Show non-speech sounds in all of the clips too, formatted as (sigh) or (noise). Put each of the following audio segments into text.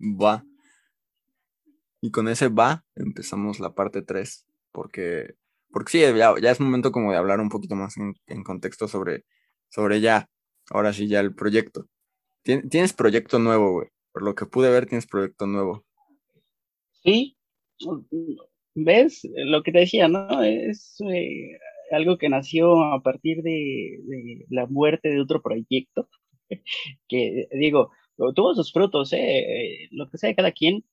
Va. Y con ese va, empezamos la parte 3, porque, porque sí, ya, ya, es momento como de hablar un poquito más en, contexto sobre, sobre ya, ahora sí, ya el proyecto. Tienes proyecto nuevo, güey. Por lo que pude ver, tienes proyecto nuevo. Sí, ves lo que te decía, ¿no? Es eh, algo que nació a partir de, la muerte de otro proyecto, (laughs) que digo, tuvo sus frutos, ¿eh? Lo que sea de cada quien,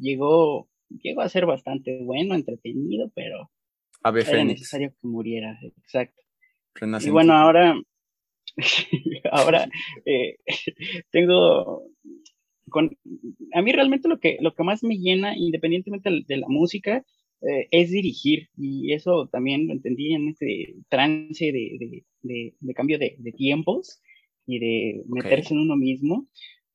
llegó, llegó a ser bastante bueno, entretenido, pero era necesario que muriera, exacto. Y bueno, ahora, (laughs) ahora eh, (laughs) tengo, con, a mí realmente lo que, lo que más me llena, independientemente de la música, eh, es dirigir, y eso también lo entendí en este trance de, de, de, cambio de, tiempos y de meterse en uno mismo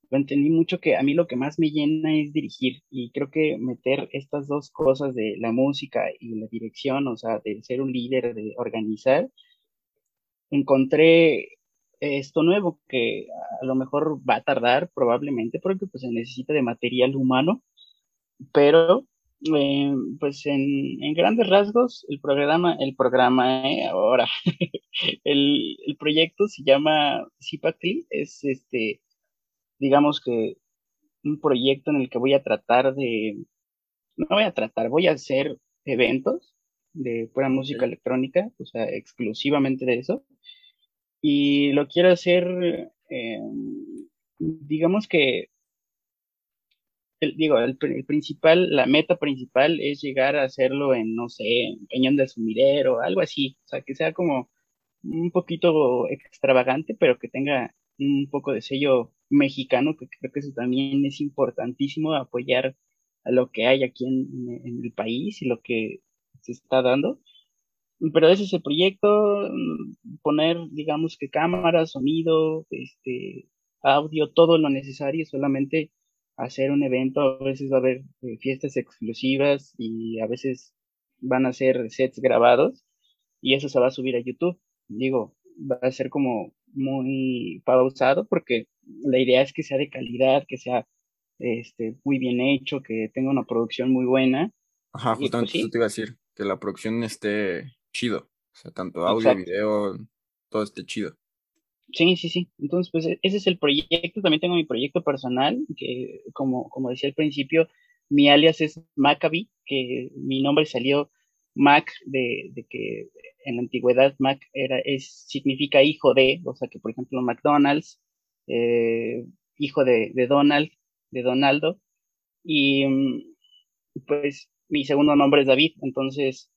lo entendí mucho que a mí lo que más me llena es dirigir y creo que meter estas dos cosas de la música y la dirección, o sea, de ser un líder, de organizar, encontré esto nuevo que a lo mejor va a tardar probablemente porque pues se necesita de material humano, pero eh, pues en, en, grandes rasgos el programa, el programa eh, ahora, (laughs) el, el, proyecto se llama Zipacli, es este digamos que un proyecto en el que voy a tratar de, no voy a tratar, voy a hacer eventos de pura música electrónica, o sea, exclusivamente de eso. Y lo quiero hacer, eh, digamos que, el, digo, el, principal, la meta principal es llegar a hacerlo en, no sé, en Peñón de Sumidero, algo así, o sea, que sea como un poquito extravagante, pero que tenga un poco de sello mexicano, que creo que eso también es importantísimo, apoyar a lo que hay aquí en, el país y lo que se está dando. Pero ese es el proyecto, poner, digamos que cámara, sonido, este, audio, todo lo necesario, solamente hacer un evento, a veces va a haber eh, fiestas exclusivas y a veces van a ser sets grabados y eso se va a subir a YouTube. Digo, va a ser como muy pausado porque la idea es que sea de calidad, que sea este, muy bien hecho, que tenga una producción muy buena. Ajá, pues, justamente eso te iba a decir, que la producción esté chido, o sea, tanto audio, video, todo esté chido. Sí, sí, sí. Entonces, pues ese es el proyecto. También tengo mi proyecto personal, que como, como decía al principio, mi alias es Maccabi, que mi nombre salió Mac de, de, que en la antigüedad Mac era, es, significa hijo de, o sea que por ejemplo McDonald's, eh, hijo de, de, Donald, de Donaldo, y mm, pues mi segundo nombre es David, entonces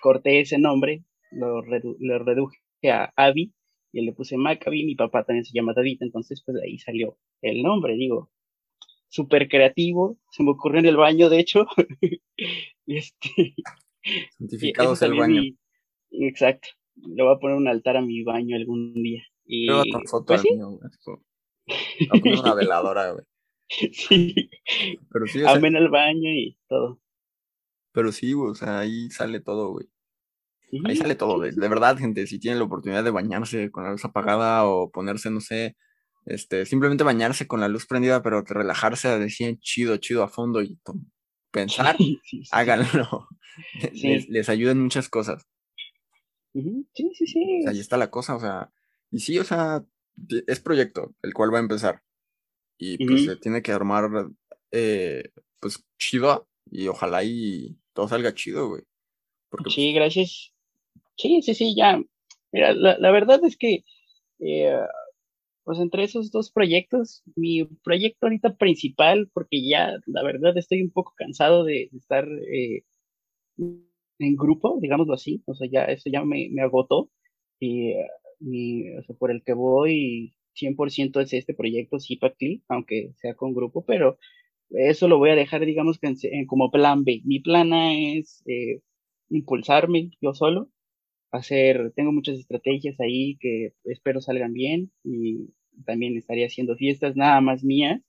corté ese nombre, lo, lo reduje a Avi y le puse Maccabi, mi papá también se llama David, entonces pues de ahí salió el nombre, digo, súper creativo, se me ocurrió en el baño, de hecho, (laughs) este, Santificados el baño. exacto. Le voy a poner un altar a mi baño algún día. Y... foto pues a poner una veladora, güey. (laughs) Sí. Pero sí, Amén al baño y todo. Pero sí, o sea, ahí sale todo, güey. ahí sale todo, güey. De verdad, gente, si tienen la oportunidad de bañarse con la luz apagada o ponerse, no sé, este, simplemente bañarse con la luz prendida, pero que relajarse, decir chido, chido a fondo y pensar, háganlo. Les, les ayudan muchas cosas. Sí, sí, sí. ahí está la cosa, o sea, y sí, o sea, es proyecto el cual va a empezar. Y pues se tiene que armar, eh, pues, chido y ojalá y todo salga chido, güey. Porque, sí, pues gracias. Sí, sí, sí, ya. Mira, la, la verdad es que, eh, pues entre esos dos proyectos, mi proyecto ahorita principal, porque ya, la verdad, estoy un poco cansado de, estar eh, en grupo, digámoslo así, o sea, ya eso ya me, me agotó y, o sea, por el que voy 100% es este proyecto Zipacli, aunque sea con grupo, pero eso lo voy a dejar, digamos, que como plan B. Mi plan A es eh, impulsarme yo solo, hacer, tengo muchas estrategias ahí que espero salgan bien y también estaría haciendo fiestas nada más mías,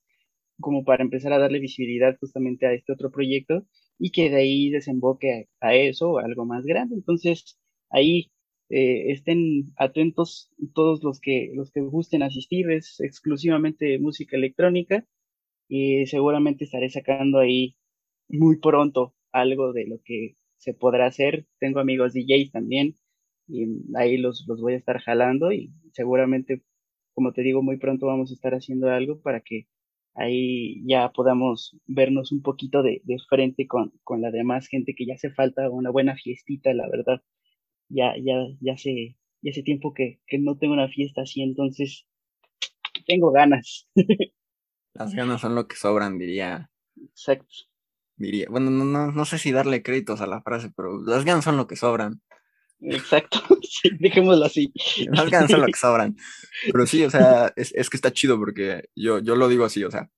como para empezar a darle visibilidad justamente a este otro proyecto y que de ahí desemboque a, eso o algo más grande. Entonces, ahí eh, estén atentos todos los que, los que gusten asistir, es exclusivamente música electrónica y seguramente estaré sacando ahí muy pronto algo de lo que se podrá hacer. Tengo amigos DJs también y ahí los, los voy a estar jalando y seguramente, como te digo, muy pronto vamos a estar haciendo algo para que ahí ya podamos vernos un poquito de, de frente con, con, la demás gente que ya hace falta una buena fiestita, la verdad. Ya, ya, ya hace, ya hace tiempo que, que no tengo una fiesta así, entonces tengo ganas. (laughs) Las ganas son lo que sobran, diría. Exacto. Diría, bueno, no, no, no sé si darle créditos a la frase, pero las ganas son lo que sobran. Exacto, (laughs) sí, dejémoslo así. Las ganas son lo que (laughs) sobran. Pero sí, o sea, es, es, que está chido porque yo, yo lo digo así, o sea,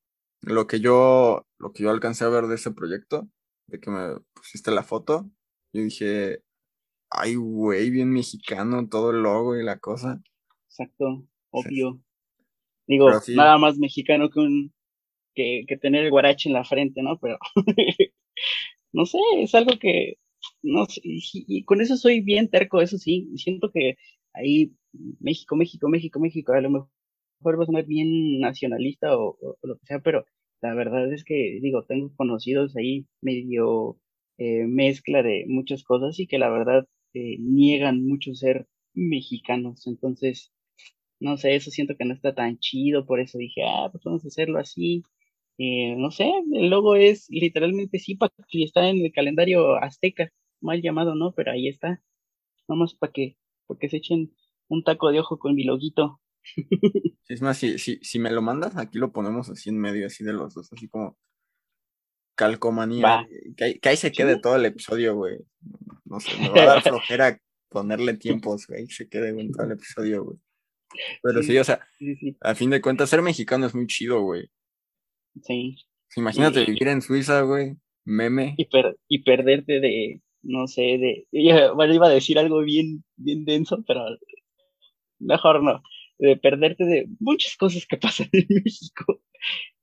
lo que yo, lo que yo alcancé a ver de ese proyecto, de que me pusiste la foto, yo dije, ay, güey, bien mexicano, todo el logo y la cosa. Exacto, obvio. Digo, nada más mexicano que un que, que tener el guarache en la frente, ¿no? Pero (laughs) no sé, es algo que no sé, y, con eso soy bien terco, eso sí, siento que ahí México, México, México, México, a lo mejor va a sonar bien nacionalista o, lo que sea, pero la verdad es que, digo, tengo conocidos ahí medio eh, mezcla de muchas cosas y que la verdad eh, niegan mucho ser mexicanos, entonces, no sé, eso siento que no está tan chido, por eso dije, ah, pues vamos a hacerlo así, eh, no sé, el logo es literalmente sí, y está en el calendario azteca, mal llamado, ¿no? Pero ahí está, vamos para que, porque se echen un taco de ojo con mi loguito. (laughs) Es más, si, si, si me lo mandas, aquí lo ponemos así en medio, así de los dos, así como calcomanía. Que, ahí se quede todo el episodio, güey. No sé, me va a dar flojera ponerle tiempos, güey, se quede en todo el episodio, güey. Pero sí, o sea, a fin de cuentas, ser mexicano es muy chido, güey. Sí. Imagínate vivir en Suiza, güey. Meme. Y, y perderte de, no sé, de. (laughs) Bueno, iba a decir algo bien, bien denso, pero mejor no. De perderte de muchas cosas que pasan en (laughs) México.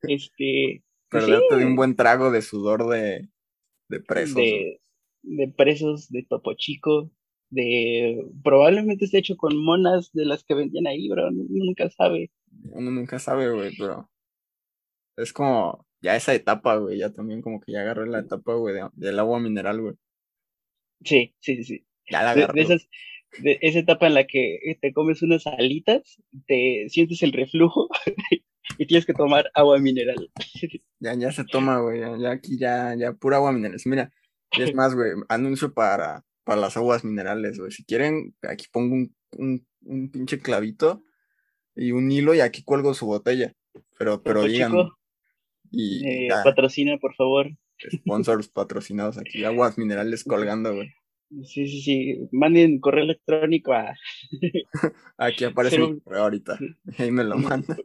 Este. Pues perderte de un buen trago de sudor de, de presos. De, de presos, de Topo Chico, de probablemente esté hecho con monas de las que vendían ahí, bro, uno nunca sabe. Uno nunca sabe, güey, pero es como ya esa etapa, güey, ya también como que ya agarré la etapa, güey, del agua mineral, güey. Sí, sí, sí. Ya la agarré. De, de, esa etapa en la que te comes unas alitas, te sientes el reflujo (laughs) y tienes que tomar agua mineral. (laughs) Ya, ya se toma, güey, ya, aquí ya, ya pura agua mineral. Mira, es más, güey, anuncio para, para las aguas minerales, güey. Si quieren, aquí pongo un, un, un pinche clavito y un hilo y aquí cuelgo su botella. Pero, pero digan, y eh, patrocina, por favor. Sponsors patrocinados aquí, aguas minerales colgando, güey. Sí, sí, sí. Manden correo electrónico a. (laughs) aquí aparece un correo ahorita. Ahí me lo manda.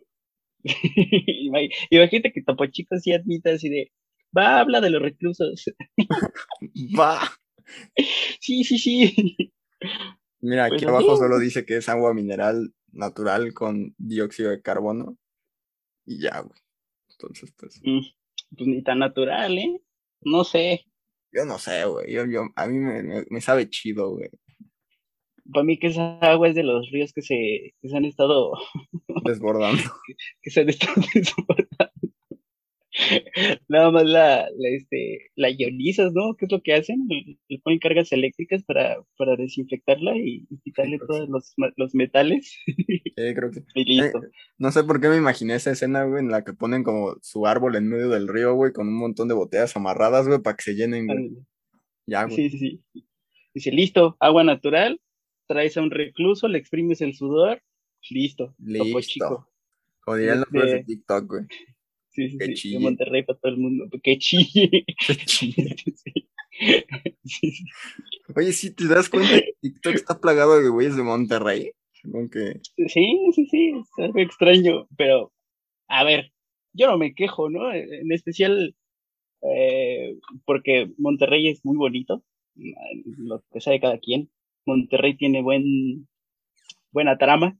(laughs) Imagínate que Topo Chico sí admita así de. Va, habla de los reclusos. (laughs) Va. Sí, sí, sí. Mira, aquí abajo solo dice que es agua mineral natural con dióxido de carbono. Y ya, güey. Entonces, pues. Mm, pues ni tan natural, ¿eh? No sé. Yo no sé, güey. Yo, yo, a mí me, me, sabe chido, güey. Para mí que esa agua es de los ríos que se, que se han estado (laughs) desbordando. que, se han estado (laughs) desbordando. Nada más la, la, este, la ionizas, ¿no? ¿Qué es lo que hacen? Le, ponen cargas eléctricas para, para desinfectarla y, quitarle todos los, los, metales. (laughs) Sí, creo que. Eh, no sé por qué me imaginé esa escena, güey, en la que ponen como su árbol en medio del río, güey, con un montón de botellas amarradas, güey, para que se llenen, güey. Ya, güey. Sí, sí, sí. Dice, listo, agua natural, traes a un recluso, le exprimes el sudor, listo. Listo. Como dirían los de este TikTok, güey. Sí, sí, sí. De Monterrey para todo el mundo. Qué chille. Qué chille. (laughs) sí. Oye, si te das cuenta, TikTok está plagado de güeyes de Monterrey. Que... Sí, sí, sí, es algo extraño, pero a ver, yo no me quejo, ¿no? En especial eh, porque Monterrey es muy bonito, lo que sabe cada quien. Monterrey tiene buen buena trama.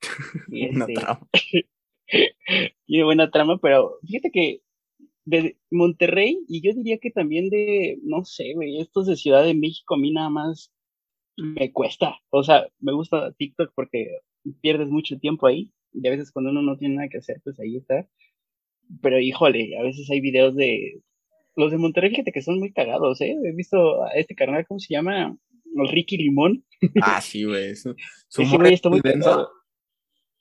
(laughs) Este, trama. (laughs) tiene buena trama, pero fíjate que de Monterrey y yo diría que también de, no sé, güey, estos de Ciudad de México a mí nada más me cuesta. O sea, me gusta TikTok porque pierdes mucho tiempo ahí y a veces cuando uno no tiene nada que hacer, pues ahí está. pero híjole, a veces hay videos de los de Monterrey, fíjate que son muy cagados, ¿eh? He visto a este carnal, ¿cómo se llama? El Ricky Limón. Ah, sí, güey. Su, humor es muy denso.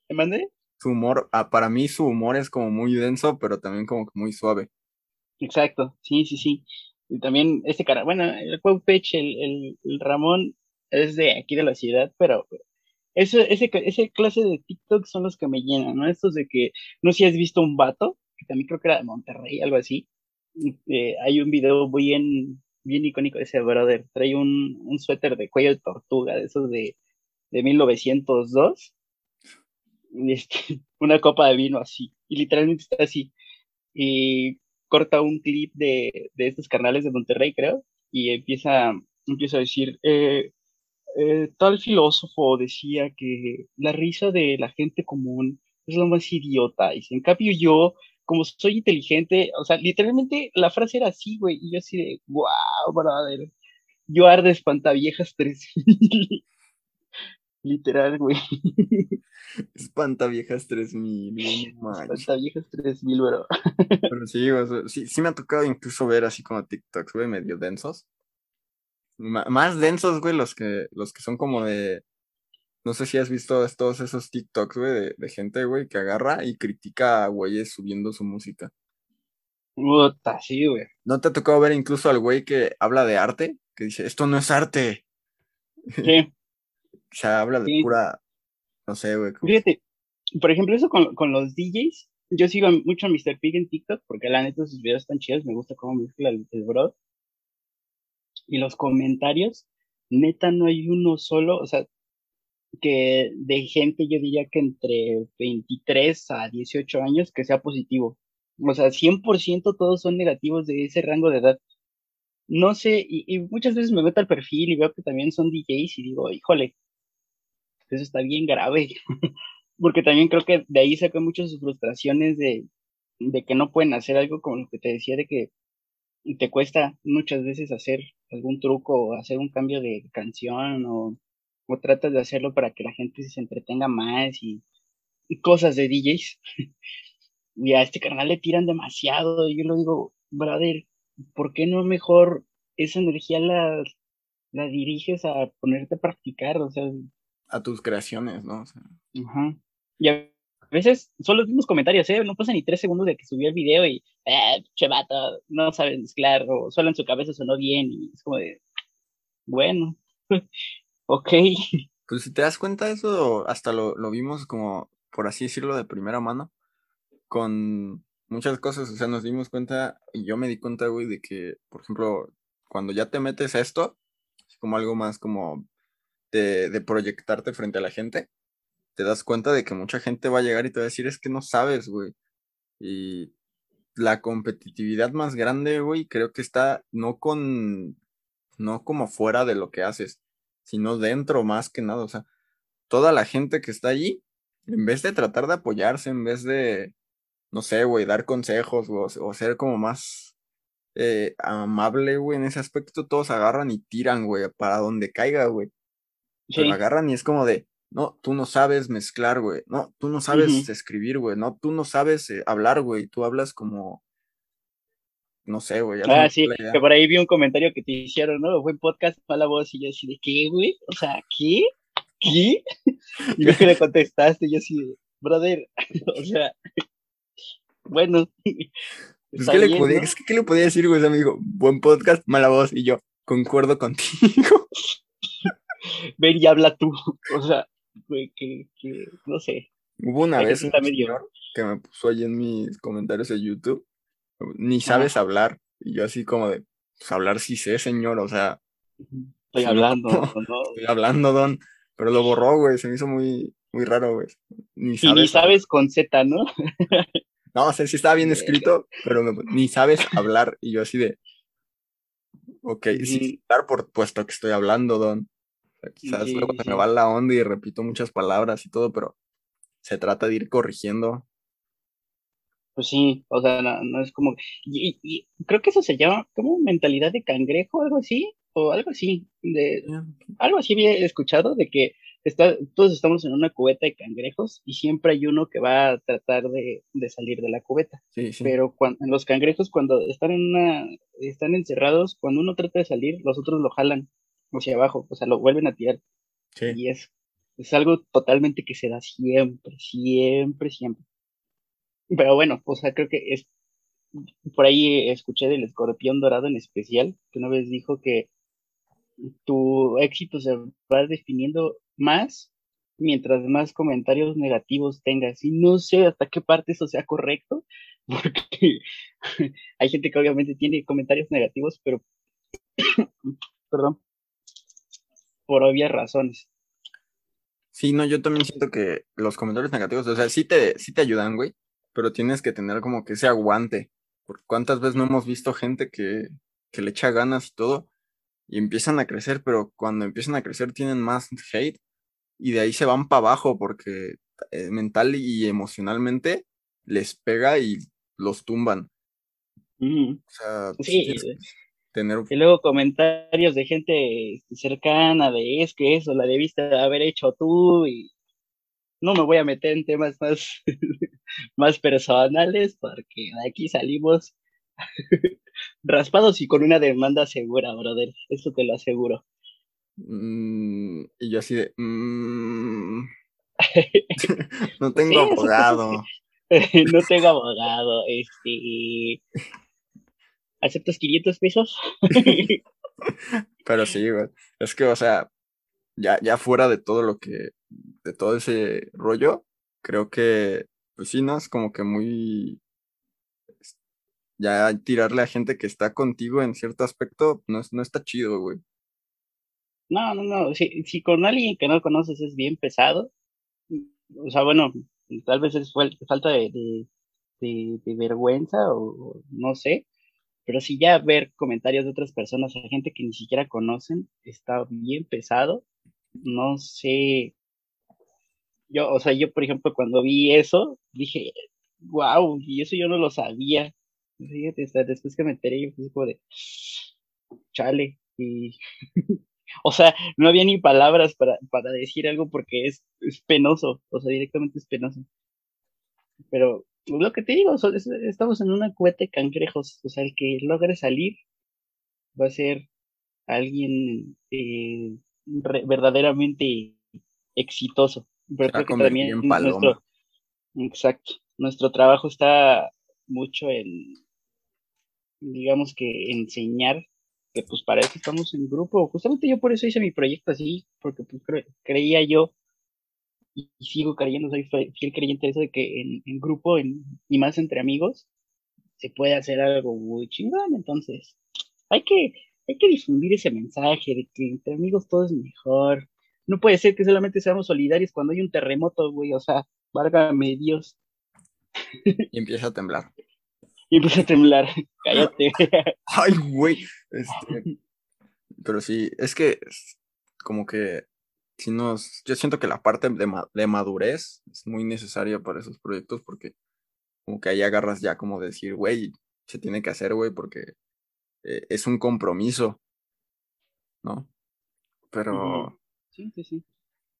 ¿Me mandé? Su humor, ah, para mí su humor es como muy denso, pero también como que muy suave. Exacto, sí, sí, sí. Y también este cara, bueno, el Cuauhtémoc, el, el, Ramón, es de aquí de la ciudad, pero ese, ese, ese clase de TikTok son los que me llenan, ¿no? Estos de que, no sé si has visto un vato, que también creo que era de Monterrey, algo así. Eh, hay un video bien, bien icónico ese brother. Trae un, un suéter de cuello de tortuga, de esos de, de 1902. Y este, (laughs) una copa de vino así. Y literalmente está así. Y corta un clip de, de estos canales de Monterrey, creo. Y empieza, empieza a decir, eh, eh, tal filósofo decía que la risa de la gente común es lo más idiota. Y en cambio yo, como soy inteligente, o sea, literalmente la frase era así, güey. Y yo así de, wow, brother. Yo arde espantaviejas 3000. (laughs) Literal, güey. (laughs) Espantaviejas 3000, Espantaviejas 3000, bro. (laughs) Pero sí, sí, sí me ha tocado incluso ver así como TikToks, güey, medio densos más densos, güey, los que, los que son como de. No sé si has visto todos esos TikToks, güey, de, gente, güey, que agarra y critica a güeyes subiendo su música. Puta, sí, güey. ¿No te ha tocado ver incluso al güey que habla de arte? Que dice, esto no es arte. Sí. (laughs) o sea, habla de pura. No sé, güey. Fíjate, por ejemplo, eso con, con los DJs. Yo sigo mucho a Mr. Pig en TikTok porque la neta sus videos están chidos. Me gusta cómo mezcla el, el bro y los comentarios, neta no hay uno solo, o sea, que de gente yo diría que entre 23 a 18 años que sea positivo. O sea, 100% todos son negativos de ese rango de edad. No sé, y, muchas veces me meto al perfil y veo que también son DJs y digo, híjole, eso está bien grave. (laughs) Porque también creo que de ahí sacan muchas sus frustraciones de, de que no pueden hacer algo como lo que te decía de que te cuesta muchas veces hacer algún truco o hacer un cambio de canción o, o tratas de hacerlo para que la gente se entretenga más y, cosas de DJs. (laughs) y a este canal le tiran demasiado. Y yo lo digo, brother, ¿por qué no mejor esa energía la, la diriges a ponerte a practicar? O sea, a tus creaciones, ¿no? Ajá. Y a veces son los mismos comentarios, ¿eh? No pasan ni tres segundos de que subió el video y, eh, chevata, no saben mezclar, o solo en su cabeza sonó bien, y es como de, bueno, (laughs) ok. (laughs) Pues si te das cuenta, eso hasta lo, lo vimos como, por así decirlo, de primera mano, con muchas cosas, o sea, nos dimos cuenta, y yo me di cuenta, güey, de que, por ejemplo, cuando ya te metes a esto, es como algo más como de, de proyectarte frente a la gente, te das cuenta de que mucha gente va a llegar y te va a decir, es que no sabes, güey. Y la competitividad más grande, güey, creo que está no con, no como fuera de lo que haces, sino dentro más que nada. O sea, toda la gente que está allí, en vez de tratar de apoyarse, en vez de, no sé, güey, dar consejos o, ser como más eh, amable, güey, en ese aspecto, todos agarran y tiran, güey, para donde caiga, güey. Sí. agarran y es como de, no, tú no sabes mezclar, güey. No, tú no sabes escribir, güey. No, tú no sabes eh, hablar, güey. Tú hablas como. No sé, güey. Ah, sí, que por ahí vi un comentario que te hicieron, ¿no? Fue podcast mala voz y yo así de, ¿qué, güey? O sea, ¿qué? ¿Qué? (laughs) Y ves que le contestaste y yo así, brother, (laughs) o sea, bueno. (laughs) Pues, ¿qué, le podía, es que, ¿qué le podía decir, güey? me dijo, buen podcast, mala voz. Y yo, concuerdo contigo. Ven y habla tú. O sea, que, no sé. Hubo una vez un señor que me puso ahí en mis comentarios de YouTube, ni sabes hablar, y yo así como de, pues hablar sí sé, señor, o sea. Estoy hablando, (laughs) ¿no? Estoy hablando, don, pero lo borró, güey, se me hizo muy, muy raro, güey. Ni sabes, y ni sabes con Z, ¿no? no, o sea, sí estaba bien escrito, pero ni sabes hablar, y yo así de, ok, sí, hablar por puesto que estoy hablando, don. Quizás luego se me va la onda y repito muchas palabras y todo, pero se trata de ir corrigiendo. Pues sí, o sea, no, es como. Y, creo que eso se llama como mentalidad de cangrejo, algo así, o algo así. De, algo así había escuchado de que está, todos estamos en una cubeta de cangrejos y siempre hay uno que va a tratar de, salir de la cubeta. Pero cuando, los cangrejos cuando están en una, están encerrados, cuando uno trata de salir, los otros lo jalan hacia abajo, o sea, lo vuelven a tirar. Y es, es algo totalmente que se da siempre, siempre, siempre. Pero bueno, o sea, creo que es, por ahí escuché del escorpión dorado en especial, que una vez dijo que tu éxito se va definiendo más mientras más comentarios negativos tengas. Y no sé hasta qué parte eso sea correcto, (laughs) porque hay gente que obviamente tiene comentarios negativos, pero, (coughs) perdón, por obvias razones. Sí, no, yo también siento que los comentarios negativos, o sea, sí te, sí te ayudan, güey, pero tienes que tener como que ese aguante. Porque cuántas veces no hemos visto gente que, que le echa ganas y todo, y empiezan a crecer, pero cuando empiezan a crecer tienen más hate y de ahí se van para abajo porque eh, mental y emocionalmente les pega y los tumban. O sea, sí. Tener... Y luego comentarios de gente cercana de es que eso la debiste haber hecho tú y no me voy a meter en temas más, más personales porque de aquí salimos (laughs) raspados y con una demanda segura, brother. Eso te lo aseguro. Mm, y yo así de... Mm, (laughs) no tengo abogado. (laughs) no tengo abogado. Este... ¿Aceptas 500 pesos? Pero sí, güey. Es que, o sea, ya, ya fuera de todo lo que... De todo ese rollo, creo que, pues sí, ¿no? Es como que muy ya tirarle a gente que está contigo en cierto aspecto no, no está chido, güey. No, no, no. Si, si con alguien que no conoces es bien pesado, o sea, bueno, tal vez es falta de, de, vergüenza o, no sé, pero si ya ver comentarios de otras personas, a gente que ni siquiera conocen, está bien pesado. No sé. Yo, o sea, yo, por ejemplo, cuando vi eso, dije, wow, y eso yo no lo sabía. Fíjate, después que me enteré, yo fui como de, chale, y, (laughs) o sea, no había ni palabras para, para decir algo porque es, es, penoso, o sea, directamente es penoso. Pero lo que te digo, estamos en una cueta de cangrejos, o sea, el que logre salir va a ser alguien eh, verdaderamente exitoso. Pero creo que también nuestro, exacto, nuestro trabajo está mucho en digamos que enseñar que pues para eso estamos en grupo. Justamente yo por eso hice mi proyecto así, porque pues, creía yo y, sigo creyendo, soy fiel creyente de eso de que en, grupo y más entre amigos se puede hacer algo muy chingón. Entonces, hay que, hay que difundir ese mensaje de que entre amigos todo es mejor. No puede ser que solamente seamos solidarios cuando hay un terremoto, güey. O sea, válgame Dios. Y empieza a temblar y empecé a temblar. (laughs) Cállate. (laughs) Ay, güey. Este, pero sí, es que como que si nos, yo siento que la parte de, madurez es muy necesaria para esos proyectos porque como que ahí agarras ya como decir, güey, se tiene que hacer, güey, porque eh, es un compromiso, ¿no? Pero... Sí, sí, sí.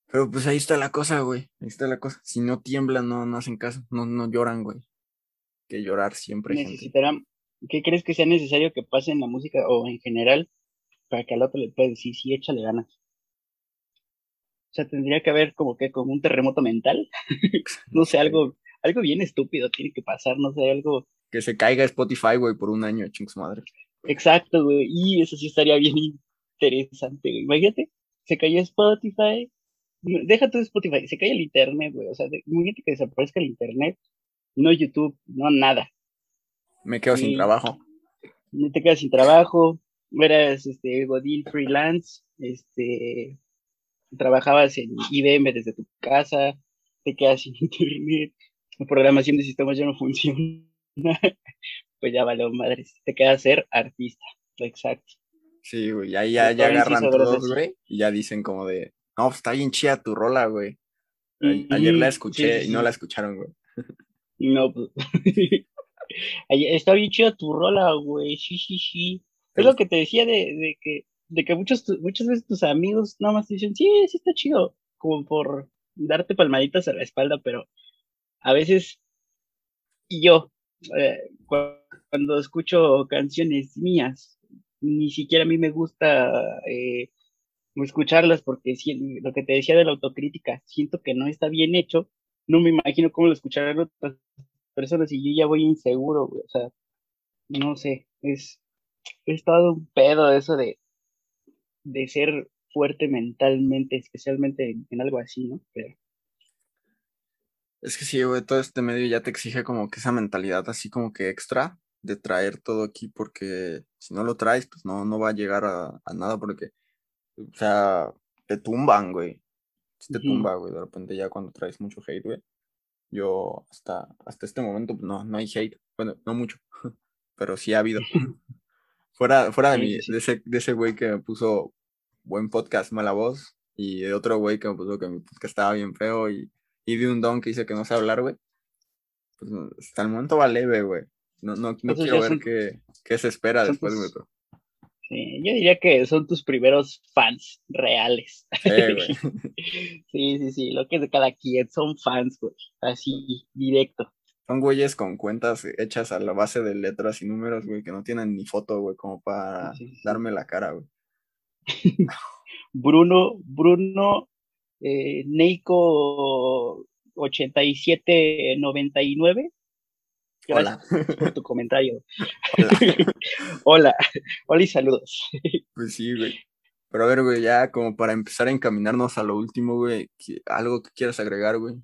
Pero pues ahí está la cosa, güey. Ahí está la cosa. Si no tiemblan, no, no hacen caso, no, no lloran, güey que llorar siempre. Necesitarán, ¿qué crees que sea necesario que pase en la música o en general para que al otro le pueda decir, sí, échale ganas? O sea, tendría que haber como que como un terremoto mental. (laughs) no sé, algo, algo bien estúpido tiene que pasar, no sé, algo. Que se caiga Spotify, güey, por un año, chingos madre. Exacto, güey. Y eso sí estaría bien interesante, güey. Imagínate, se cayó Spotify. Deja todo Spotify, se cae el internet, güey. O sea, imagínate que desaparezca el internet no YouTube, no nada. Me quedo sin trabajo. No te quedas sin trabajo, eras este Godín freelance, este trabajabas en IBM desde tu casa, te quedas sin (laughs) internet, la programación de sistemas ya no funciona, (laughs) pues ya vale madre, te queda ser artista, exacto. Sí, güey, ahí ya, ya agarran todos, güey, y ya dicen como de, no, pues, está bien chida tu rola, güey. Ayer la escuché y no la escucharon, güey. No, pues. (laughs) Está bien chida tu rola, güey. Sí, sí, sí. Es lo que te decía de, de que, de que muchos, muchas veces tus amigos nada más te dicen, sí, sí está chido. como por darte palmaditas a la espalda, pero a veces yo, eh, cuando escucho canciones mías, ni siquiera a mí me gusta eh, escucharlas porque lo que te decía de la autocrítica, siento que no está bien hecho, no me imagino cómo lo escucharán otras personas y yo ya voy inseguro, o sea, no sé, es, es todo un pedo eso de, de ser fuerte mentalmente, especialmente en, algo así, ¿no? Pero... Es que sí, güey, todo este medio ya te exige como que esa mentalidad así como que extra de traer todo aquí, porque si no lo traes, pues no, no va a llegar a, nada, porque, o sea, te tumban, güey. te tumba, güey, de repente ya cuando traes mucho hate, güey. Yo hasta, hasta este momento pues, no, no hay hate, bueno, no mucho, (laughs) pero sí ha habido. (laughs) fuera fuera de, mi, de ese de ese güey que me puso buen podcast, mala voz, y de otro güey que me puso que mi podcast estaba bien feo, y, y de un don que dice que no sé hablar, güey. Pues hasta el momento va leve, güey. No, no, no quiero ver qué, qué, se espera después, güey. Sí, yo diría que son tus primeros fans reales. (laughs) Sí, sí, sí, lo que es de cada quien, son fans, güey, así, directo. Son güeyes con cuentas hechas a la base de letras y números, güey, que no tienen ni foto, güey, como para darme la cara, güey. (laughs) Bruno, Bruno, eh, Neiko 8799 Gracias Hola. por tu comentario. (laughs) Hola. Hola. y saludos. (laughs) Pues sí, güey. Pero a ver, güey, ya como para empezar a encaminarnos a lo último, güey, algo que quieras agregar, güey.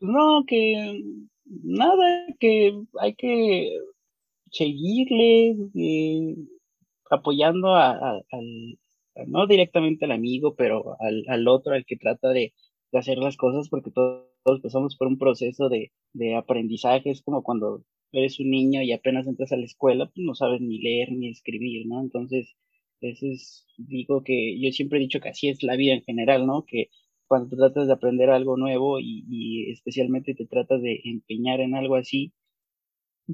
Pues no, que nada, que hay que seguirle, eh, apoyando a, al, no directamente al amigo, pero al, al otro, al que trata de, de hacer las cosas, porque todo todos pasamos por un proceso de, de aprendizaje, es como cuando eres un niño y apenas entras a la escuela, pues no sabes ni leer ni escribir, ¿no? Entonces, eso es, digo que yo siempre he dicho que así es la vida en general, ¿no? Que cuando tratas de aprender algo nuevo y, y especialmente te tratas de empeñar en algo así,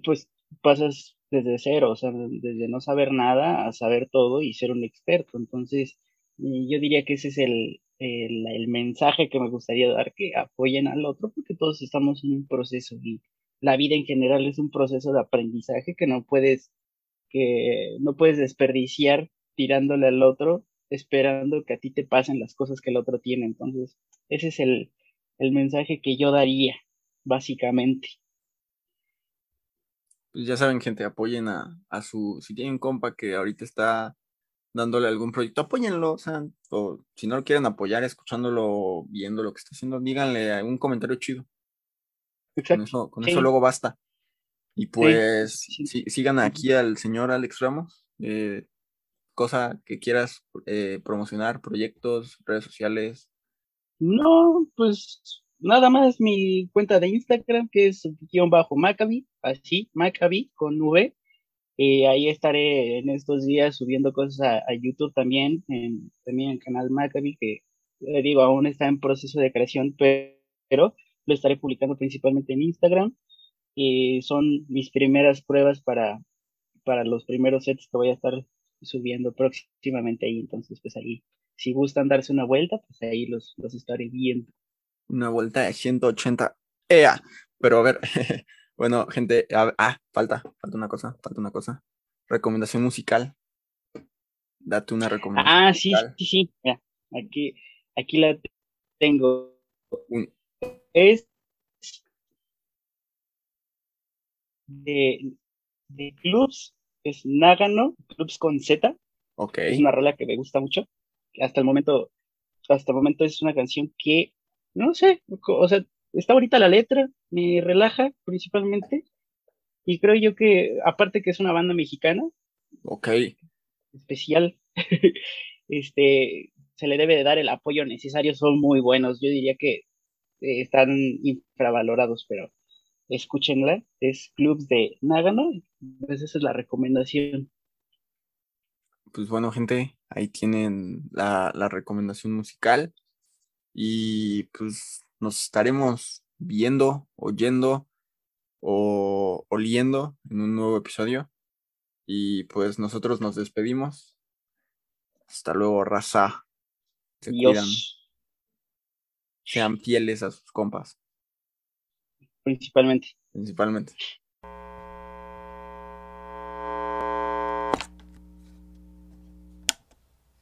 pues pasas desde cero, o sea, desde no saber nada a saber todo y ser un experto. Entonces, yo diría que ese es el, el, mensaje que me gustaría dar, que apoyen al otro, porque todos estamos en un proceso y la vida en general es un proceso de aprendizaje que no puedes, que no puedes desperdiciar tirándole al otro, esperando que a ti te pasen las cosas que el otro tiene. Entonces, ese es el, el mensaje que yo daría, básicamente. Pues ya saben, gente, apoyen a, a su, si tienen compa que ahorita está dándole algún proyecto, apóyenlo, o sea, o si no lo quieren apoyar, escuchándolo, viendo lo que está haciendo, díganle un comentario chido. Con eso, con eso luego basta. Y pues sigan aquí al señor Alex Ramos. Eh, cosa que quieras eh, promocionar, proyectos, redes sociales. No, pues nada más mi cuenta de Instagram que es guion bajo Maccabi, así, Maccabi con V. Y ahí estaré en estos días subiendo cosas a, YouTube también, en, también en el canal Maccabi, que le digo, aún está en proceso de creación, pero lo estaré publicando principalmente en Instagram. Y son mis primeras pruebas para, para los primeros sets que voy a estar subiendo próximamente ahí. Entonces, pues ahí, si gustan darse una vuelta, pues ahí los, los estaré viendo. Una vuelta de 180. ¡Ea! Pero a ver, (laughs) Bueno, gente, ah, falta, falta una cosa, falta una cosa. Recomendación musical. Date una recomendación. Ah, sí, sí, sí. aquí, aquí la tengo. Es de, de clubs, es Nagano, clubs con Z. Ok. Es una rola que me gusta mucho. Hasta el momento, hasta el momento es una canción que, no sé, o sea, está bonita la letra, me relaja principalmente. Y creo yo que, aparte que es una banda mexicana, ok. especial, (laughs) este, se le debe de dar el apoyo necesario, son muy buenos. Yo diría que eh, están infravalorados, pero escúchenla. Es Clubs de Nagano, pues esa es la recomendación. Pues bueno, gente, ahí tienen la, la recomendación musical. Y pues nos estaremos viendo, oyendo o oliendo en un nuevo episodio. Y pues nosotros nos despedimos. Hasta luego, raza. Se cuidan. sean fieles a sus compas. Principalmente. Principalmente.